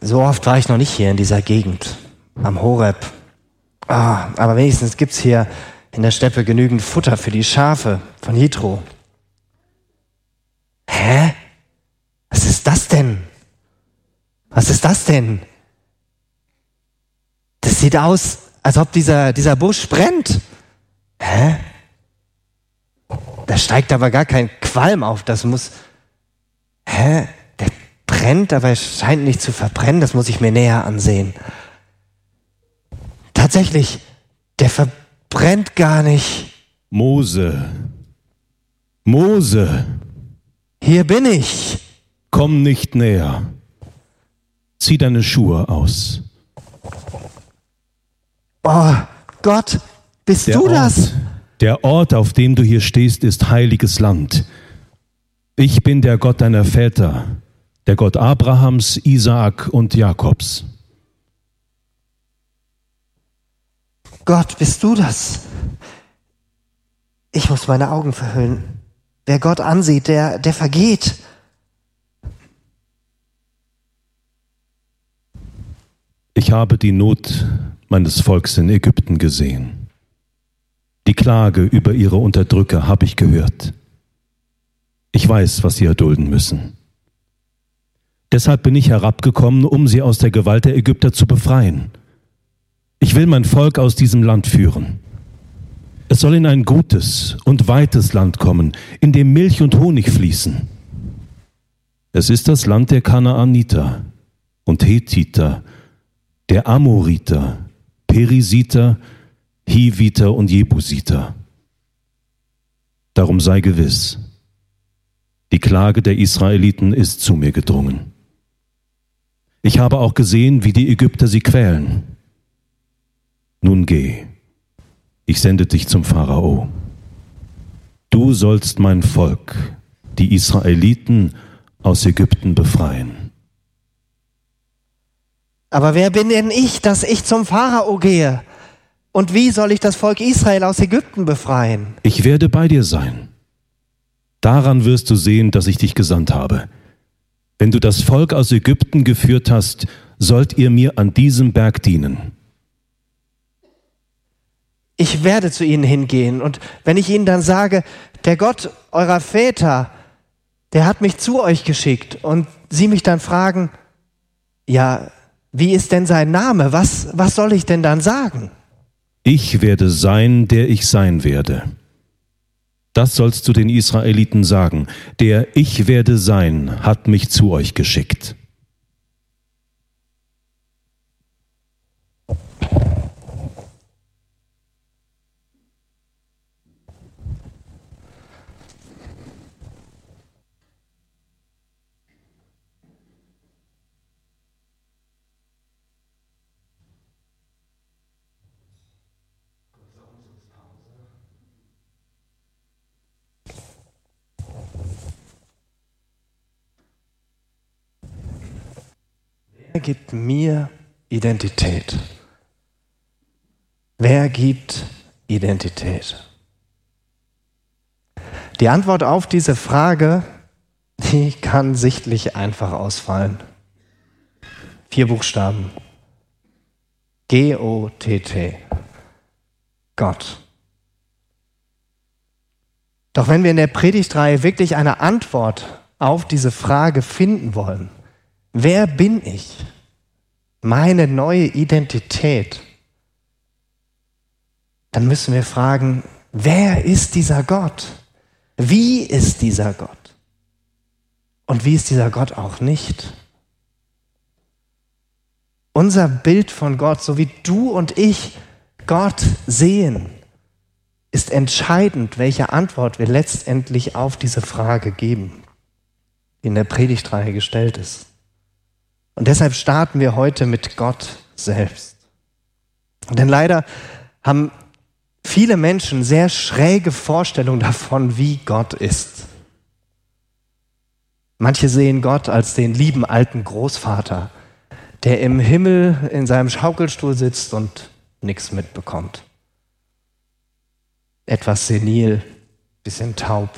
So oft war ich noch nicht hier in dieser Gegend, am Horeb. Ah, aber wenigstens gibt's hier in der Steppe genügend Futter für die Schafe von Jitro. Hä? Was ist das denn? Was ist das denn? Das sieht aus, als ob dieser, dieser Busch brennt. Hä? Da steigt aber gar kein Qualm auf. Das muss. Hä? Der brennt, aber es scheint nicht zu verbrennen. Das muss ich mir näher ansehen. Tatsächlich, der verbrennt gar nicht. Mose. Mose. Hier bin ich. Komm nicht näher. Zieh deine Schuhe aus. Oh, Gott, bist Der du Ort, das? Der Ort, auf dem du hier stehst, ist heiliges Land. Ich bin der Gott deiner Väter, der Gott Abrahams, Isaak und Jakobs. Gott, bist du das? Ich muss meine Augen verhüllen. Wer Gott ansieht, der, der vergeht. Ich habe die Not meines Volks in Ägypten gesehen. Die Klage über ihre Unterdrücker habe ich gehört. Ich weiß, was sie erdulden müssen. Deshalb bin ich herabgekommen, um sie aus der Gewalt der Ägypter zu befreien. Ich will mein Volk aus diesem Land führen. Es soll in ein gutes und weites Land kommen, in dem Milch und Honig fließen. Es ist das Land der Kanaaniter und Hethiter, der Amoriter, Perisiter, Hiviter und Jebusiter. Darum sei gewiss, die Klage der Israeliten ist zu mir gedrungen. Ich habe auch gesehen, wie die Ägypter sie quälen. Nun geh, ich sende dich zum Pharao. Du sollst mein Volk, die Israeliten, aus Ägypten befreien. Aber wer bin denn ich, dass ich zum Pharao gehe? Und wie soll ich das Volk Israel aus Ägypten befreien? Ich werde bei dir sein. Daran wirst du sehen, dass ich dich gesandt habe. Wenn du das Volk aus Ägypten geführt hast, sollt ihr mir an diesem Berg dienen. Ich werde zu ihnen hingehen. Und wenn ich ihnen dann sage, der Gott eurer Väter, der hat mich zu euch geschickt und sie mich dann fragen, ja, wie ist denn sein Name? Was, was soll ich denn dann sagen? Ich werde sein, der ich sein werde. Das sollst du den Israeliten sagen. Der Ich werde sein hat mich zu euch geschickt. Gibt mir Identität? Wer gibt Identität? Die Antwort auf diese Frage, die kann sichtlich einfach ausfallen. Vier Buchstaben. G-O-T-T. Gott. Doch wenn wir in der Predigtreihe wirklich eine Antwort auf diese Frage finden wollen, wer bin ich? Meine neue Identität, dann müssen wir fragen, wer ist dieser Gott? Wie ist dieser Gott? Und wie ist dieser Gott auch nicht? Unser Bild von Gott, so wie du und ich Gott sehen, ist entscheidend, welche Antwort wir letztendlich auf diese Frage geben, die in der Predigtreihe gestellt ist. Und deshalb starten wir heute mit Gott selbst. Denn leider haben viele Menschen sehr schräge Vorstellungen davon, wie Gott ist. Manche sehen Gott als den lieben alten Großvater, der im Himmel in seinem Schaukelstuhl sitzt und nichts mitbekommt. Etwas senil, bisschen taub.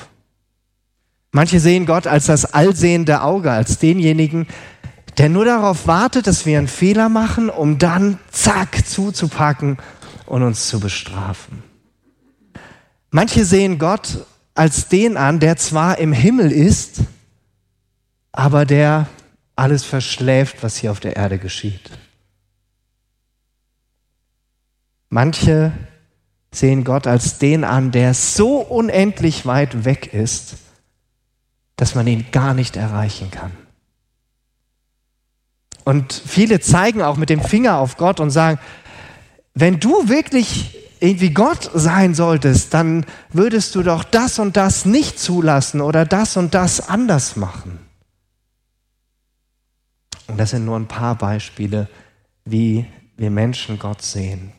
Manche sehen Gott als das allsehende Auge, als denjenigen, der nur darauf wartet, dass wir einen Fehler machen, um dann zack zuzupacken und uns zu bestrafen. Manche sehen Gott als den an, der zwar im Himmel ist, aber der alles verschläft, was hier auf der Erde geschieht. Manche sehen Gott als den an, der so unendlich weit weg ist, dass man ihn gar nicht erreichen kann. Und viele zeigen auch mit dem Finger auf Gott und sagen, wenn du wirklich irgendwie Gott sein solltest, dann würdest du doch das und das nicht zulassen oder das und das anders machen. Und das sind nur ein paar Beispiele, wie wir Menschen Gott sehen.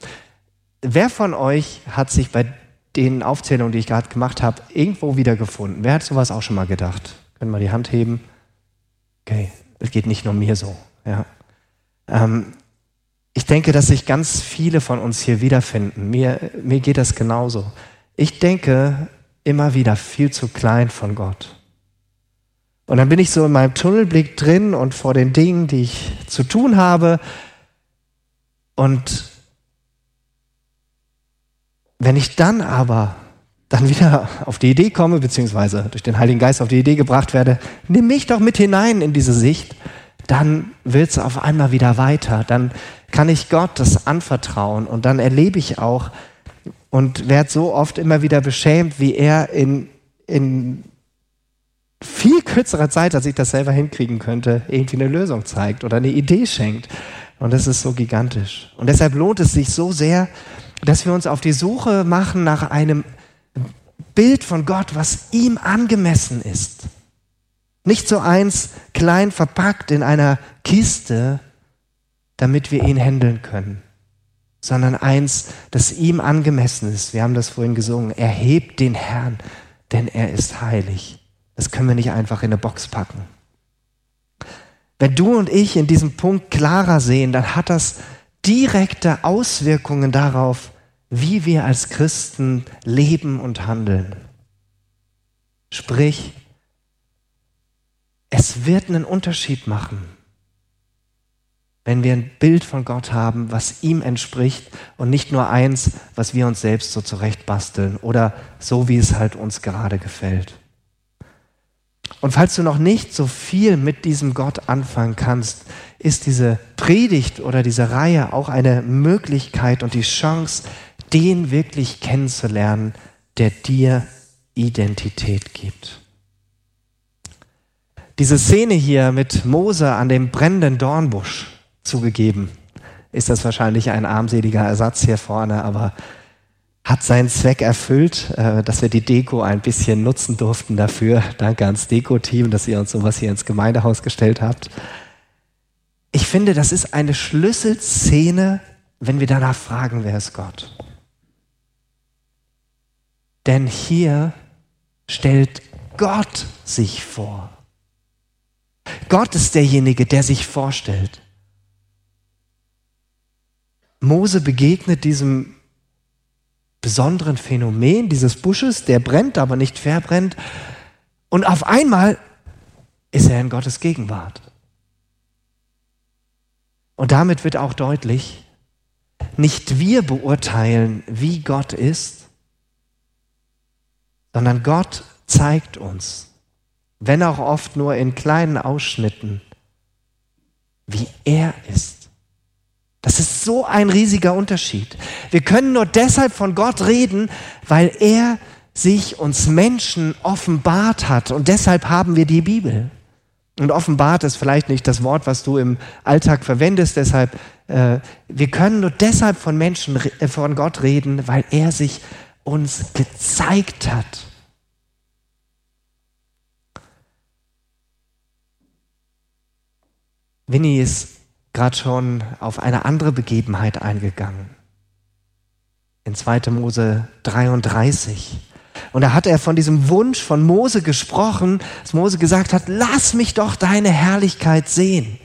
Wer von euch hat sich bei den Aufzählungen, die ich gerade gemacht habe, irgendwo wiedergefunden? Wer hat sowas auch schon mal gedacht? Können wir die Hand heben? Okay, es geht nicht nur mir so. Ja. Ähm, ich denke, dass sich ganz viele von uns hier wiederfinden. Mir, mir geht das genauso. Ich denke immer wieder viel zu klein von Gott. Und dann bin ich so in meinem Tunnelblick drin und vor den Dingen, die ich zu tun habe. Und wenn ich dann aber dann wieder auf die Idee komme, beziehungsweise durch den Heiligen Geist auf die Idee gebracht werde, nimm mich doch mit hinein in diese Sicht, dann wird es auf einmal wieder weiter. Dann kann ich Gott das anvertrauen und dann erlebe ich auch und werde so oft immer wieder beschämt, wie er in, in viel kürzerer Zeit, als ich das selber hinkriegen könnte, irgendwie eine Lösung zeigt oder eine Idee schenkt. Und das ist so gigantisch. Und deshalb lohnt es sich so sehr, dass wir uns auf die Suche machen nach einem Bild von Gott, was ihm angemessen ist. Nicht so eins klein verpackt in einer Kiste, damit wir ihn handeln können, sondern eins, das ihm angemessen ist. Wir haben das vorhin gesungen. Erhebt den Herrn, denn er ist heilig. Das können wir nicht einfach in eine Box packen. Wenn du und ich in diesem Punkt klarer sehen, dann hat das direkte Auswirkungen darauf, wie wir als Christen leben und handeln. Sprich, es wird einen Unterschied machen, wenn wir ein Bild von Gott haben, was ihm entspricht und nicht nur eins, was wir uns selbst so zurechtbasteln oder so, wie es halt uns gerade gefällt. Und falls du noch nicht so viel mit diesem Gott anfangen kannst, ist diese Predigt oder diese Reihe auch eine Möglichkeit und die Chance, den wirklich kennenzulernen, der dir Identität gibt. Diese Szene hier mit Mose an dem brennenden Dornbusch zugegeben, ist das wahrscheinlich ein armseliger Ersatz hier vorne, aber hat seinen Zweck erfüllt, äh, dass wir die Deko ein bisschen nutzen durften dafür. Danke ans Deko-Team, dass ihr uns sowas hier ins Gemeindehaus gestellt habt. Ich finde, das ist eine Schlüsselszene, wenn wir danach fragen, wer ist Gott? Denn hier stellt Gott sich vor. Gott ist derjenige, der sich vorstellt. Mose begegnet diesem besonderen Phänomen dieses Busches, der brennt, aber nicht verbrennt. Und auf einmal ist er in Gottes Gegenwart. Und damit wird auch deutlich, nicht wir beurteilen, wie Gott ist, sondern Gott zeigt uns, wenn auch oft nur in kleinen Ausschnitten, wie er ist. Das ist so ein riesiger Unterschied. Wir können nur deshalb von Gott reden, weil er sich uns Menschen offenbart hat und deshalb haben wir die Bibel. Und offenbart ist vielleicht nicht das Wort, was du im Alltag verwendest, deshalb äh, wir können nur deshalb von Menschen äh, von Gott reden, weil er sich uns gezeigt hat. Winnie ist gerade schon auf eine andere Begebenheit eingegangen. In 2. Mose 33. Und da hat er von diesem Wunsch von Mose gesprochen, dass Mose gesagt hat, lass mich doch deine Herrlichkeit sehen.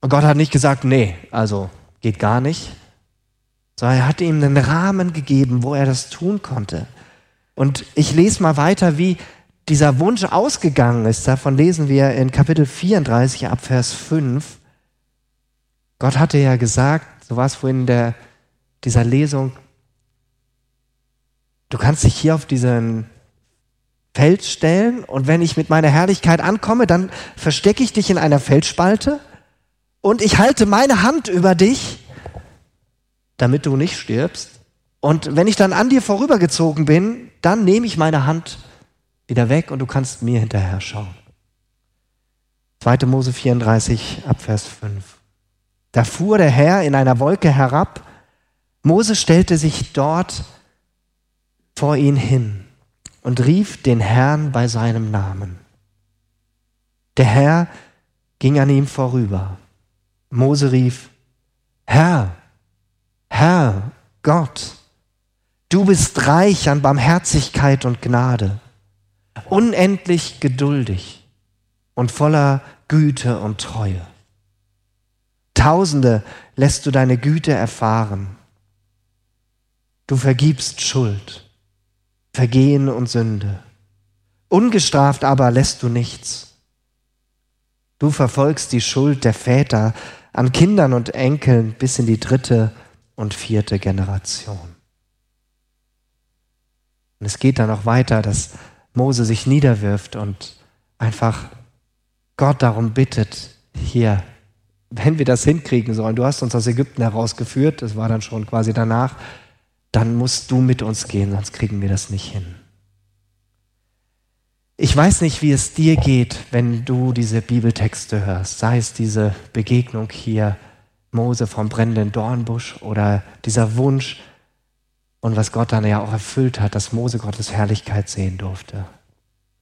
Und Gott hat nicht gesagt, nee, also geht gar nicht, sondern er hat ihm einen Rahmen gegeben, wo er das tun konnte. Und ich lese mal weiter, wie dieser Wunsch ausgegangen ist, davon lesen wir in Kapitel 34 ab Vers 5. Gott hatte ja gesagt, so war es vorhin in der, dieser Lesung, du kannst dich hier auf diesen Feld stellen und wenn ich mit meiner Herrlichkeit ankomme, dann verstecke ich dich in einer Feldspalte und ich halte meine Hand über dich, damit du nicht stirbst. Und wenn ich dann an dir vorübergezogen bin, dann nehme ich meine Hand wieder weg und du kannst mir hinterher schauen. 2. Mose 34 Abvers 5. Da fuhr der Herr in einer Wolke herab. Mose stellte sich dort vor ihn hin und rief den Herrn bei seinem Namen. Der Herr ging an ihm vorüber. Mose rief, Herr, Herr, Gott, du bist reich an Barmherzigkeit und Gnade, unendlich geduldig und voller Güte und Treue. Tausende lässt du deine Güte erfahren. Du vergibst Schuld Vergehen und Sünde. Ungestraft aber lässt du nichts. Du verfolgst die Schuld der Väter an Kindern und Enkeln bis in die dritte und vierte Generation. Und es geht dann auch weiter, dass Mose sich niederwirft und einfach Gott darum bittet, hier, wenn wir das hinkriegen sollen, du hast uns aus Ägypten herausgeführt, das war dann schon quasi danach, dann musst du mit uns gehen, sonst kriegen wir das nicht hin. Ich weiß nicht, wie es dir geht, wenn du diese Bibeltexte hörst, sei es diese Begegnung hier, Mose vom brennenden Dornbusch oder dieser Wunsch und was Gott dann ja auch erfüllt hat, dass Mose Gottes Herrlichkeit sehen durfte.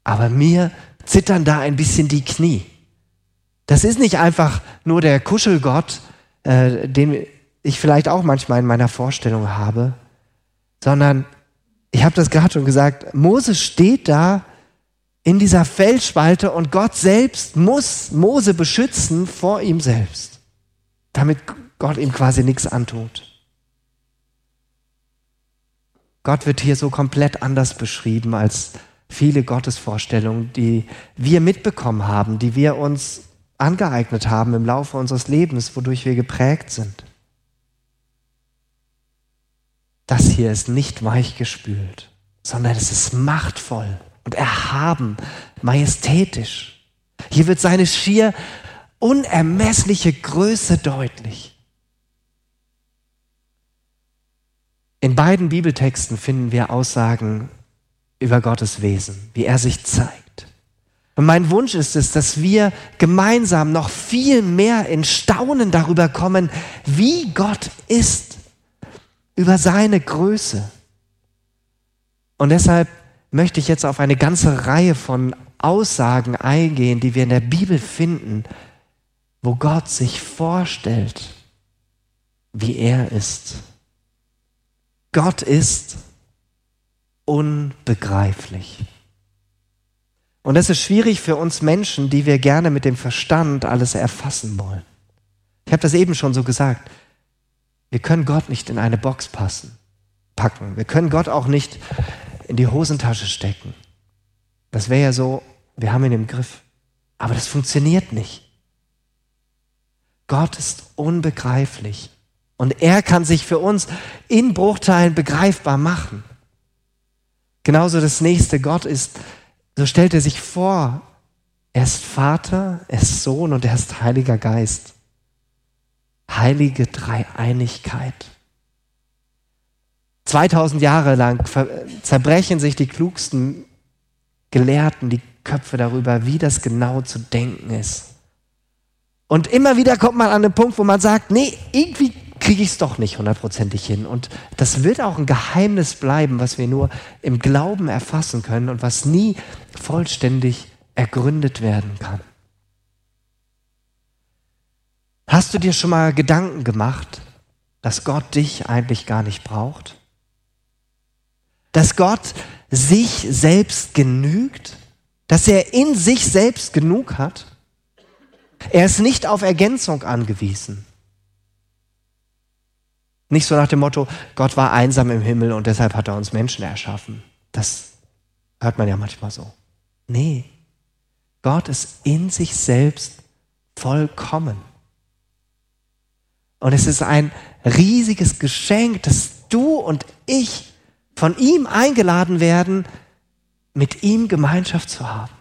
Aber mir zittern da ein bisschen die Knie. Das ist nicht einfach nur der Kuschelgott, äh, den ich vielleicht auch manchmal in meiner Vorstellung habe, sondern ich habe das gerade schon gesagt, Mose steht da in dieser Felsspalte und Gott selbst muss Mose beschützen vor ihm selbst, damit Gott ihm quasi nichts antut. Gott wird hier so komplett anders beschrieben als viele Gottesvorstellungen, die wir mitbekommen haben, die wir uns angeeignet haben im Laufe unseres Lebens, wodurch wir geprägt sind. Das hier ist nicht weichgespült, sondern es ist machtvoll und erhaben, majestätisch. Hier wird seine schier unermessliche Größe deutlich. In beiden Bibeltexten finden wir Aussagen über Gottes Wesen, wie er sich zeigt. Und mein Wunsch ist es, dass wir gemeinsam noch viel mehr in Staunen darüber kommen, wie Gott ist über seine Größe. Und deshalb möchte ich jetzt auf eine ganze Reihe von Aussagen eingehen, die wir in der Bibel finden, wo Gott sich vorstellt, wie er ist. Gott ist unbegreiflich. Und es ist schwierig für uns Menschen, die wir gerne mit dem Verstand alles erfassen wollen. Ich habe das eben schon so gesagt. Wir können Gott nicht in eine Box passen, packen. Wir können Gott auch nicht in die Hosentasche stecken. Das wäre ja so, wir haben ihn im Griff. Aber das funktioniert nicht. Gott ist unbegreiflich. Und er kann sich für uns in Bruchteilen begreifbar machen. Genauso das nächste, Gott ist, so stellt er sich vor, er ist Vater, er ist Sohn und er ist Heiliger Geist heilige Dreieinigkeit. 2000 Jahre lang zerbrechen sich die klugsten Gelehrten die Köpfe darüber, wie das genau zu denken ist. Und immer wieder kommt man an den Punkt, wo man sagt, nee, irgendwie kriege ich es doch nicht hundertprozentig hin. Und das wird auch ein Geheimnis bleiben, was wir nur im Glauben erfassen können und was nie vollständig ergründet werden kann. Hast du dir schon mal Gedanken gemacht, dass Gott dich eigentlich gar nicht braucht? Dass Gott sich selbst genügt? Dass er in sich selbst genug hat? Er ist nicht auf Ergänzung angewiesen. Nicht so nach dem Motto, Gott war einsam im Himmel und deshalb hat er uns Menschen erschaffen. Das hört man ja manchmal so. Nee, Gott ist in sich selbst vollkommen. Und es ist ein riesiges Geschenk, dass du und ich von ihm eingeladen werden, mit ihm Gemeinschaft zu haben,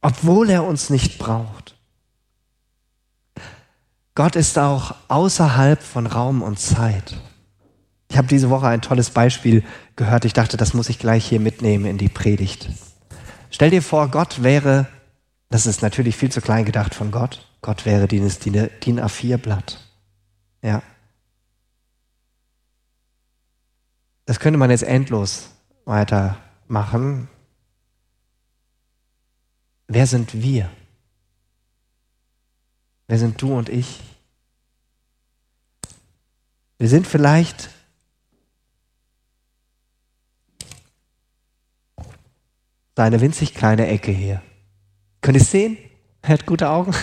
obwohl er uns nicht braucht. Gott ist auch außerhalb von Raum und Zeit. Ich habe diese Woche ein tolles Beispiel gehört. Ich dachte, das muss ich gleich hier mitnehmen in die Predigt. Stell dir vor, Gott wäre, das ist natürlich viel zu klein gedacht von Gott, Gott wäre dieses DIN A4-Blatt. Ja. Das könnte man jetzt endlos weitermachen. Wer sind wir? Wer sind du und ich? Wir sind vielleicht so eine winzig kleine Ecke hier. Könnt ihr es sehen? Er hat gute Augen.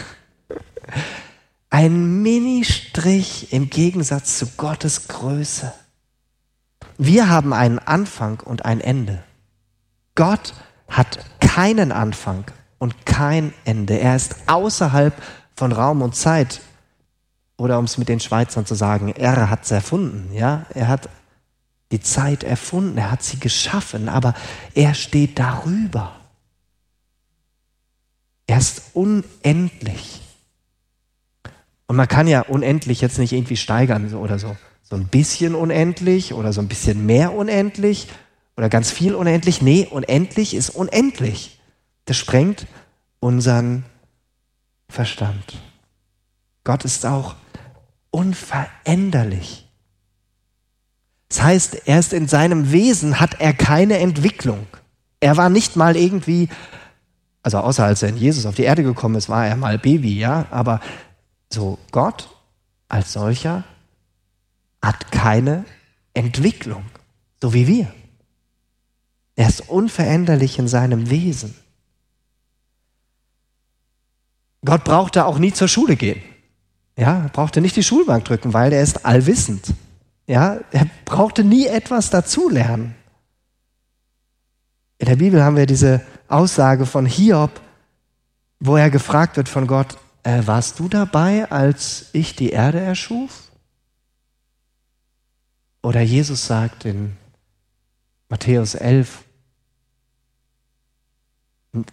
Ein Mini-Strich im Gegensatz zu Gottes Größe. Wir haben einen Anfang und ein Ende. Gott hat keinen Anfang und kein Ende. Er ist außerhalb von Raum und Zeit. Oder um es mit den Schweizern zu sagen, er hat es erfunden. Ja? Er hat die Zeit erfunden, er hat sie geschaffen, aber er steht darüber. Er ist unendlich. Und man kann ja unendlich jetzt nicht irgendwie steigern oder so. So ein bisschen unendlich oder so ein bisschen mehr unendlich oder ganz viel unendlich. Nee, unendlich ist unendlich. Das sprengt unseren Verstand. Gott ist auch unveränderlich. Das heißt, erst in seinem Wesen hat er keine Entwicklung. Er war nicht mal irgendwie, also außer als er in Jesus auf die Erde gekommen ist, war er mal Baby, ja, aber so Gott als solcher hat keine Entwicklung, so wie wir. Er ist unveränderlich in seinem Wesen. Gott brauchte auch nie zur Schule gehen. Ja, er brauchte nicht die Schulbank drücken, weil er ist allwissend. Ja, er brauchte nie etwas dazulernen. In der Bibel haben wir diese Aussage von Hiob, wo er gefragt wird von Gott, äh, warst du dabei, als ich die Erde erschuf? Oder Jesus sagt in Matthäus 11,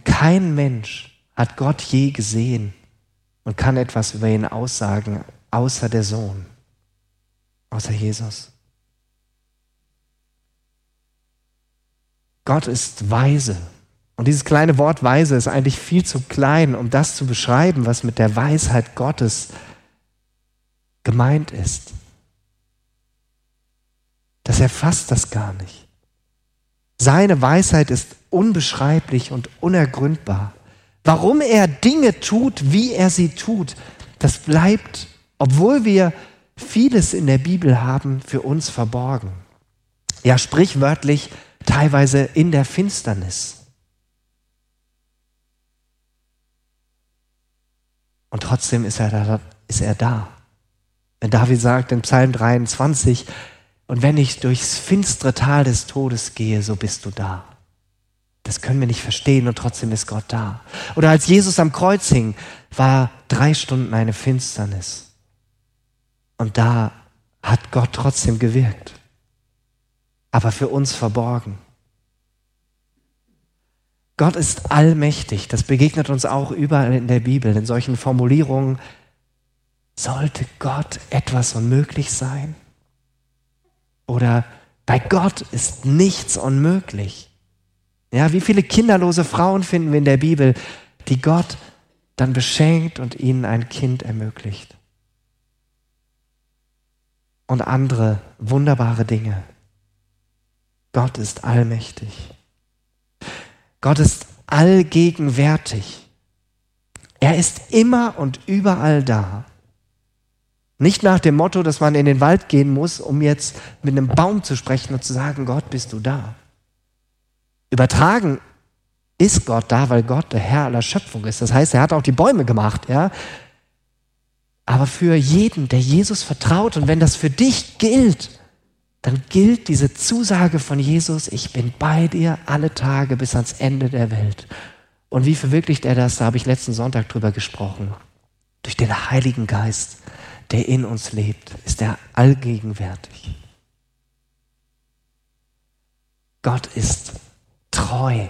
kein Mensch hat Gott je gesehen und kann etwas über ihn aussagen, außer der Sohn außer Jesus. Gott ist weise. Und dieses kleine Wort weise ist eigentlich viel zu klein, um das zu beschreiben, was mit der Weisheit Gottes gemeint ist. Das erfasst das gar nicht. Seine Weisheit ist unbeschreiblich und unergründbar. Warum er Dinge tut, wie er sie tut, das bleibt, obwohl wir vieles in der Bibel haben für uns verborgen. Ja, sprichwörtlich teilweise in der Finsternis. Und trotzdem ist er da. Ist er da. Wenn David sagt in Psalm 23, und wenn ich durchs finstere Tal des Todes gehe, so bist du da. Das können wir nicht verstehen und trotzdem ist Gott da. Oder als Jesus am Kreuz hing, war drei Stunden eine Finsternis. Und da hat Gott trotzdem gewirkt, aber für uns verborgen. Gott ist allmächtig, das begegnet uns auch überall in der Bibel, in solchen Formulierungen. Sollte Gott etwas unmöglich sein? Oder bei Gott ist nichts unmöglich. Ja, wie viele kinderlose Frauen finden wir in der Bibel, die Gott dann beschenkt und ihnen ein Kind ermöglicht? und andere wunderbare Dinge. Gott ist allmächtig. Gott ist allgegenwärtig. Er ist immer und überall da. Nicht nach dem Motto, dass man in den Wald gehen muss, um jetzt mit einem Baum zu sprechen und zu sagen, Gott, bist du da. Übertragen ist Gott da, weil Gott der Herr aller Schöpfung ist. Das heißt, er hat auch die Bäume gemacht, ja. Aber für jeden, der Jesus vertraut und wenn das für dich gilt, dann gilt diese Zusage von Jesus, ich bin bei dir alle Tage bis ans Ende der Welt. Und wie verwirklicht er das? Da habe ich letzten Sonntag drüber gesprochen. Durch den Heiligen Geist, der in uns lebt, ist er allgegenwärtig. Gott ist treu.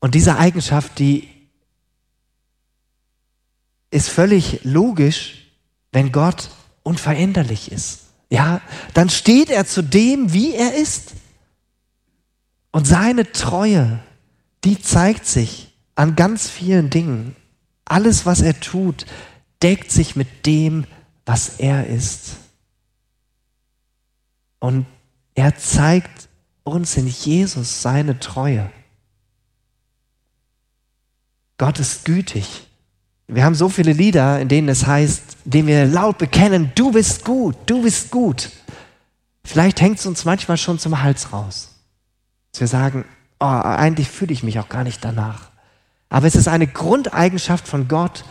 Und diese Eigenschaft, die ist völlig logisch, wenn Gott unveränderlich ist. Ja, dann steht er zu dem, wie er ist. Und seine Treue, die zeigt sich an ganz vielen Dingen. Alles, was er tut, deckt sich mit dem, was er ist. Und er zeigt uns in Jesus seine Treue. Gott ist gütig. Wir haben so viele Lieder, in denen es heißt, indem wir laut bekennen, du bist gut, du bist gut. Vielleicht hängt es uns manchmal schon zum Hals raus. Dass wir sagen, oh, eigentlich fühle ich mich auch gar nicht danach. Aber es ist eine Grundeigenschaft von Gott,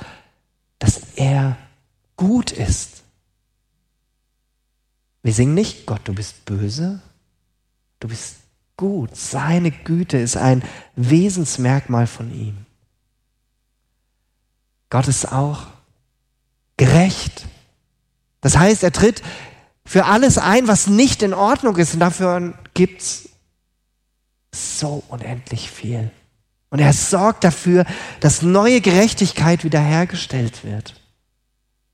dass er gut ist. Wir singen nicht, Gott, du bist böse, du bist gut. Seine Güte ist ein Wesensmerkmal von ihm. Gott ist auch gerecht. Das heißt, er tritt für alles ein, was nicht in Ordnung ist. Und dafür gibt es so unendlich viel. Und er sorgt dafür, dass neue Gerechtigkeit wiederhergestellt wird.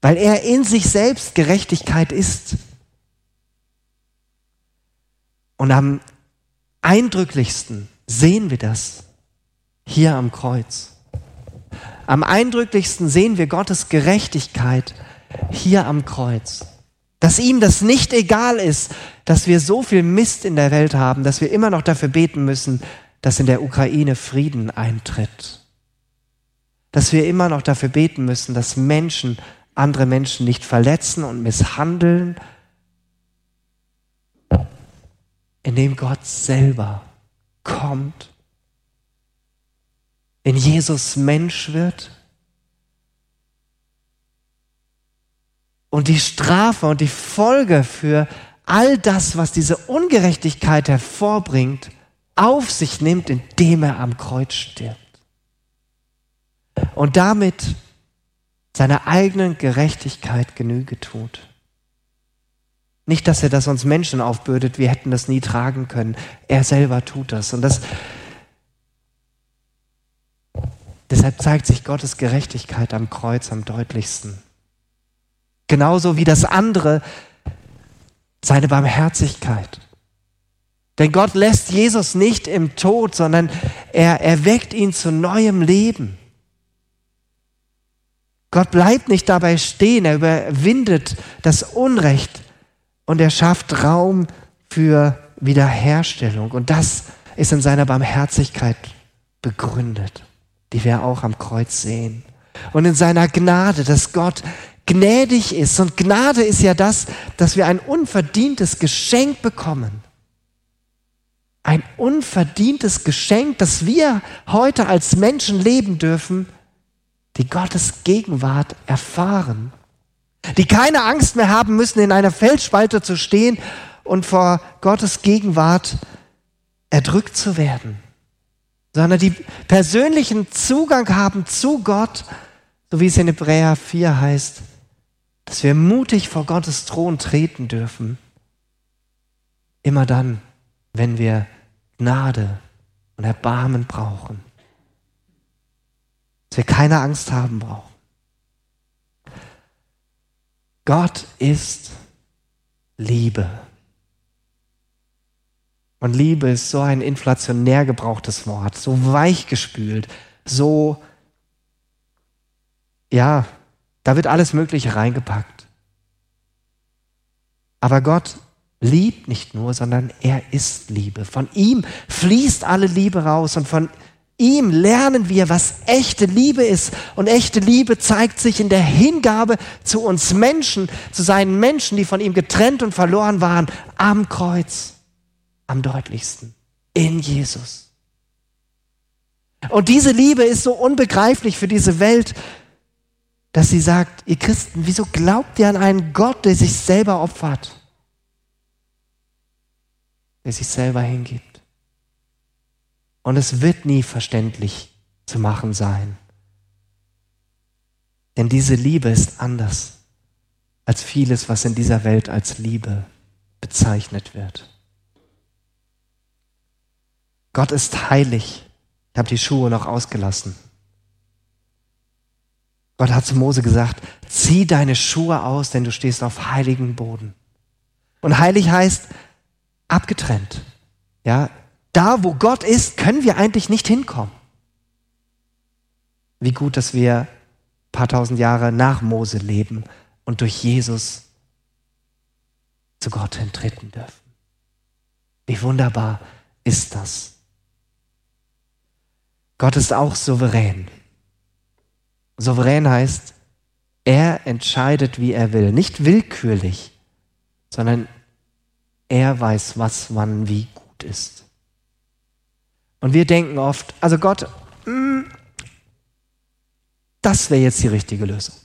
Weil er in sich selbst Gerechtigkeit ist. Und am eindrücklichsten sehen wir das hier am Kreuz. Am eindrücklichsten sehen wir Gottes Gerechtigkeit hier am Kreuz. Dass ihm das nicht egal ist, dass wir so viel Mist in der Welt haben, dass wir immer noch dafür beten müssen, dass in der Ukraine Frieden eintritt. Dass wir immer noch dafür beten müssen, dass Menschen andere Menschen nicht verletzen und misshandeln, indem Gott selber kommt wenn Jesus Mensch wird und die Strafe und die Folge für all das, was diese Ungerechtigkeit hervorbringt, auf sich nimmt, indem er am Kreuz stirbt. Und damit seiner eigenen Gerechtigkeit Genüge tut. Nicht, dass er das uns Menschen aufbürdet, wir hätten das nie tragen können. Er selber tut das. Und das Deshalb zeigt sich Gottes Gerechtigkeit am Kreuz am deutlichsten. Genauso wie das andere, seine Barmherzigkeit. Denn Gott lässt Jesus nicht im Tod, sondern er erweckt ihn zu neuem Leben. Gott bleibt nicht dabei stehen, er überwindet das Unrecht und er schafft Raum für Wiederherstellung. Und das ist in seiner Barmherzigkeit begründet die wir auch am Kreuz sehen. Und in seiner Gnade, dass Gott gnädig ist. Und Gnade ist ja das, dass wir ein unverdientes Geschenk bekommen. Ein unverdientes Geschenk, dass wir heute als Menschen leben dürfen, die Gottes Gegenwart erfahren. Die keine Angst mehr haben müssen, in einer Felsspalte zu stehen und vor Gottes Gegenwart erdrückt zu werden sondern die persönlichen Zugang haben zu Gott, so wie es in Hebräer 4 heißt, dass wir mutig vor Gottes Thron treten dürfen. Immer dann, wenn wir Gnade und Erbarmen brauchen. Dass wir keine Angst haben brauchen. Gott ist Liebe. Und Liebe ist so ein inflationär gebrauchtes Wort, so weichgespült, so, ja, da wird alles Mögliche reingepackt. Aber Gott liebt nicht nur, sondern er ist Liebe. Von ihm fließt alle Liebe raus und von ihm lernen wir, was echte Liebe ist. Und echte Liebe zeigt sich in der Hingabe zu uns Menschen, zu seinen Menschen, die von ihm getrennt und verloren waren, am Kreuz am deutlichsten. In Jesus. Und diese Liebe ist so unbegreiflich für diese Welt, dass sie sagt, ihr Christen, wieso glaubt ihr an einen Gott, der sich selber opfert? Der sich selber hingibt. Und es wird nie verständlich zu machen sein. Denn diese Liebe ist anders als vieles, was in dieser Welt als Liebe bezeichnet wird. Gott ist heilig. Ich habe die Schuhe noch ausgelassen. Gott hat zu Mose gesagt, zieh deine Schuhe aus, denn du stehst auf heiligen Boden. Und heilig heißt abgetrennt. Ja, da wo Gott ist, können wir eigentlich nicht hinkommen. Wie gut, dass wir ein paar tausend Jahre nach Mose leben und durch Jesus zu Gott hintreten dürfen. Wie wunderbar ist das? Gott ist auch souverän. Souverän heißt, er entscheidet, wie er will. Nicht willkürlich, sondern er weiß, was wann wie gut ist. Und wir denken oft, also Gott, mh, hm, das wäre jetzt die richtige Lösung.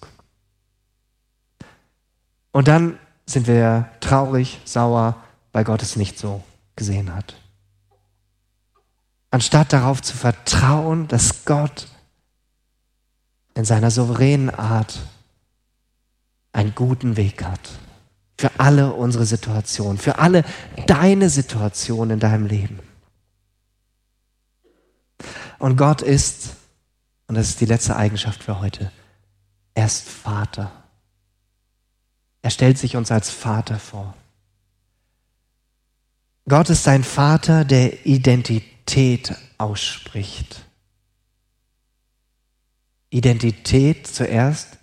Und dann sind wir traurig, sauer, weil Gott es nicht so gesehen hat. Anstatt darauf zu vertrauen, dass Gott in seiner souveränen Art einen guten Weg hat. Für alle unsere Situationen, für alle deine Situationen in deinem Leben. Und Gott ist, und das ist die letzte Eigenschaft für heute, er ist Vater. Er stellt sich uns als Vater vor. Gott ist ein Vater, der Identität ausspricht. Identität zuerst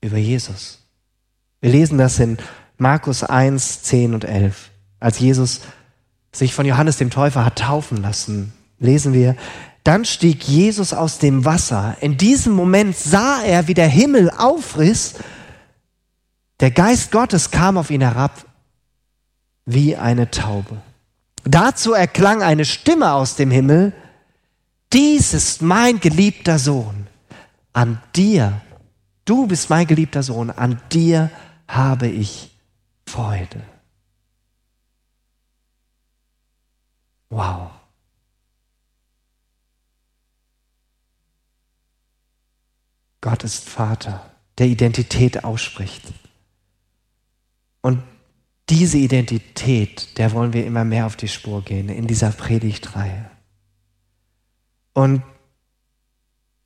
über Jesus. Wir lesen das in Markus 1, 10 und 11. Als Jesus sich von Johannes dem Täufer hat taufen lassen, lesen wir, dann stieg Jesus aus dem Wasser. In diesem Moment sah er, wie der Himmel aufriss. Der Geist Gottes kam auf ihn herab wie eine Taube. Dazu erklang eine Stimme aus dem Himmel, dies ist mein geliebter Sohn, an dir, du bist mein geliebter Sohn, an dir habe ich Freude. Wow. Gott ist Vater, der Identität ausspricht. Und diese Identität, der wollen wir immer mehr auf die Spur gehen in dieser Predigtreihe. Und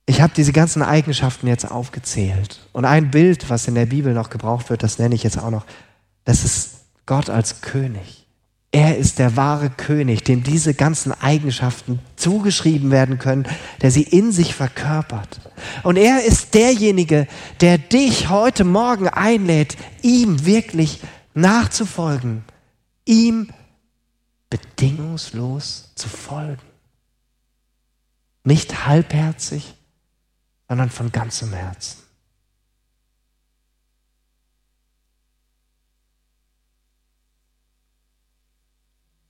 ich habe diese ganzen Eigenschaften jetzt aufgezählt. Und ein Bild, was in der Bibel noch gebraucht wird, das nenne ich jetzt auch noch, das ist Gott als König. Er ist der wahre König, dem diese ganzen Eigenschaften zugeschrieben werden können, der sie in sich verkörpert. Und er ist derjenige, der dich heute Morgen einlädt, ihm wirklich nachzufolgen, ihm bedingungslos zu folgen. Nicht halbherzig, sondern von ganzem Herzen.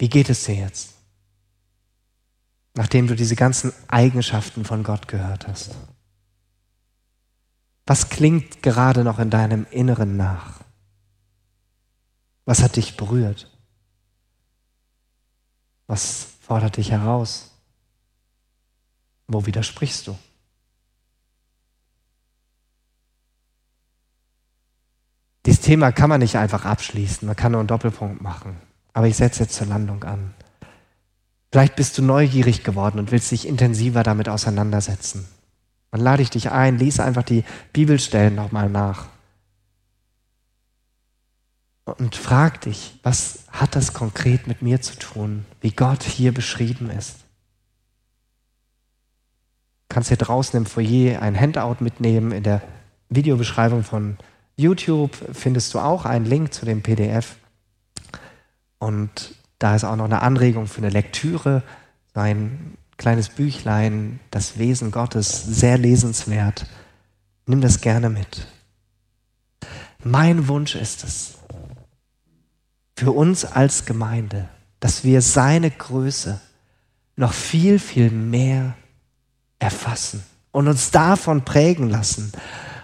Wie geht es dir jetzt, nachdem du diese ganzen Eigenschaften von Gott gehört hast? Was klingt gerade noch in deinem Inneren nach? Was hat dich berührt? Was fordert dich heraus? Wo widersprichst du? Dieses Thema kann man nicht einfach abschließen, man kann nur einen Doppelpunkt machen. Aber ich setze jetzt zur Landung an. Vielleicht bist du neugierig geworden und willst dich intensiver damit auseinandersetzen. Dann lade ich dich ein, lies einfach die Bibelstellen nochmal nach. Und frag dich, was hat das konkret mit mir zu tun, wie Gott hier beschrieben ist. Du kannst hier draußen im Foyer ein Handout mitnehmen. In der Videobeschreibung von YouTube findest du auch einen Link zu dem PDF. Und da ist auch noch eine Anregung für eine Lektüre, sein kleines Büchlein, das Wesen Gottes, sehr lesenswert. Nimm das gerne mit. Mein Wunsch ist es, für uns als Gemeinde, dass wir seine Größe noch viel, viel mehr erfassen und uns davon prägen lassen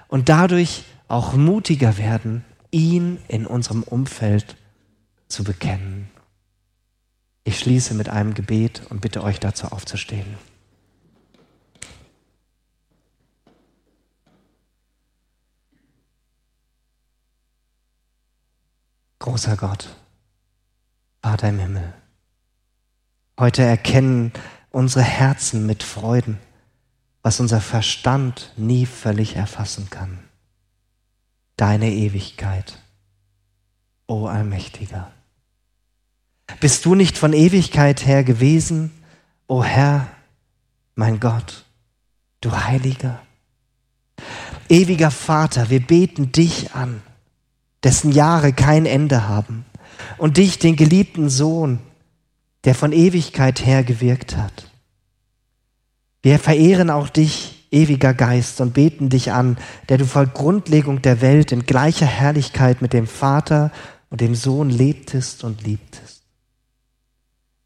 und dadurch auch mutiger werden, ihn in unserem Umfeld zu bekennen. Ich schließe mit einem Gebet und bitte euch dazu aufzustehen. Großer Gott, Vater im Himmel, heute erkennen unsere Herzen mit Freuden, was unser Verstand nie völlig erfassen kann. Deine Ewigkeit, o Allmächtiger. Bist du nicht von Ewigkeit her gewesen, o Herr, mein Gott, du Heiliger? Ewiger Vater, wir beten dich an, dessen Jahre kein Ende haben, und dich, den geliebten Sohn, der von Ewigkeit her gewirkt hat. Wir verehren auch dich, ewiger Geist, und beten dich an, der du vor Grundlegung der Welt in gleicher Herrlichkeit mit dem Vater und dem Sohn lebtest und liebtest.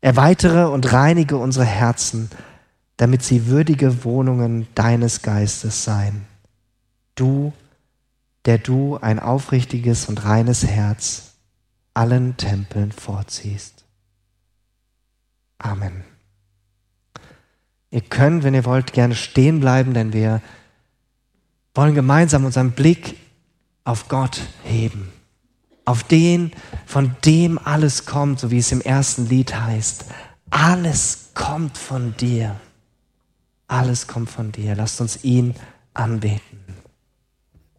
Erweitere und reinige unsere Herzen, damit sie würdige Wohnungen deines Geistes seien. Du, der du ein aufrichtiges und reines Herz allen Tempeln vorziehst. Amen. Ihr könnt, wenn ihr wollt, gerne stehen bleiben, denn wir wollen gemeinsam unseren Blick auf Gott heben. Auf den, von dem alles kommt, so wie es im ersten Lied heißt. Alles kommt von dir. Alles kommt von dir. Lasst uns ihn anbeten.